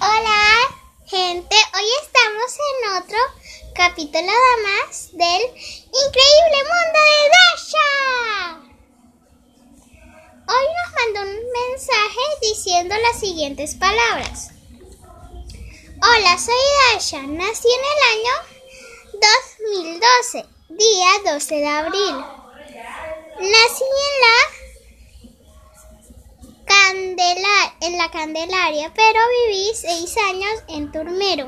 Hola, gente. Hoy estamos en otro capítulo más del increíble mundo de Dasha. Hoy nos mandó un mensaje diciendo las siguientes palabras. Hola, soy Dasha. Nací en el año 2012, día 12 de abril. Nací en la en la Candelaria, pero viví seis años en Turmero.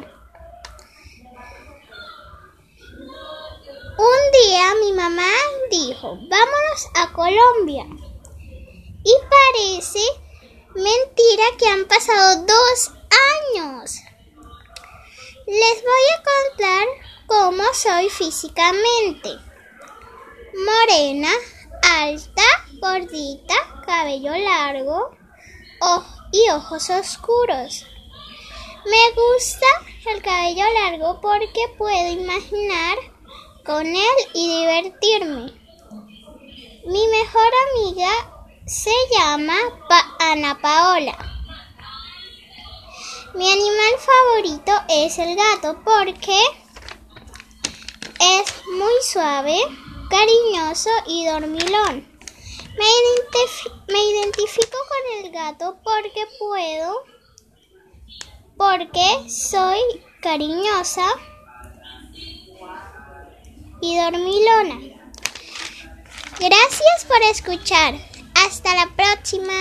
Un día mi mamá dijo, vámonos a Colombia. Y parece mentira que han pasado dos años. Les voy a contar cómo soy físicamente. Morena, alta, gordita, cabello largo, y ojos oscuros. Me gusta el cabello largo porque puedo imaginar con él y divertirme. Mi mejor amiga se llama Ana Paola. Mi animal favorito es el gato porque es muy suave, cariñoso y dormilón. Me, identifico con gato porque puedo, porque soy cariñosa y dormilona. Gracias por escuchar. Hasta la próxima.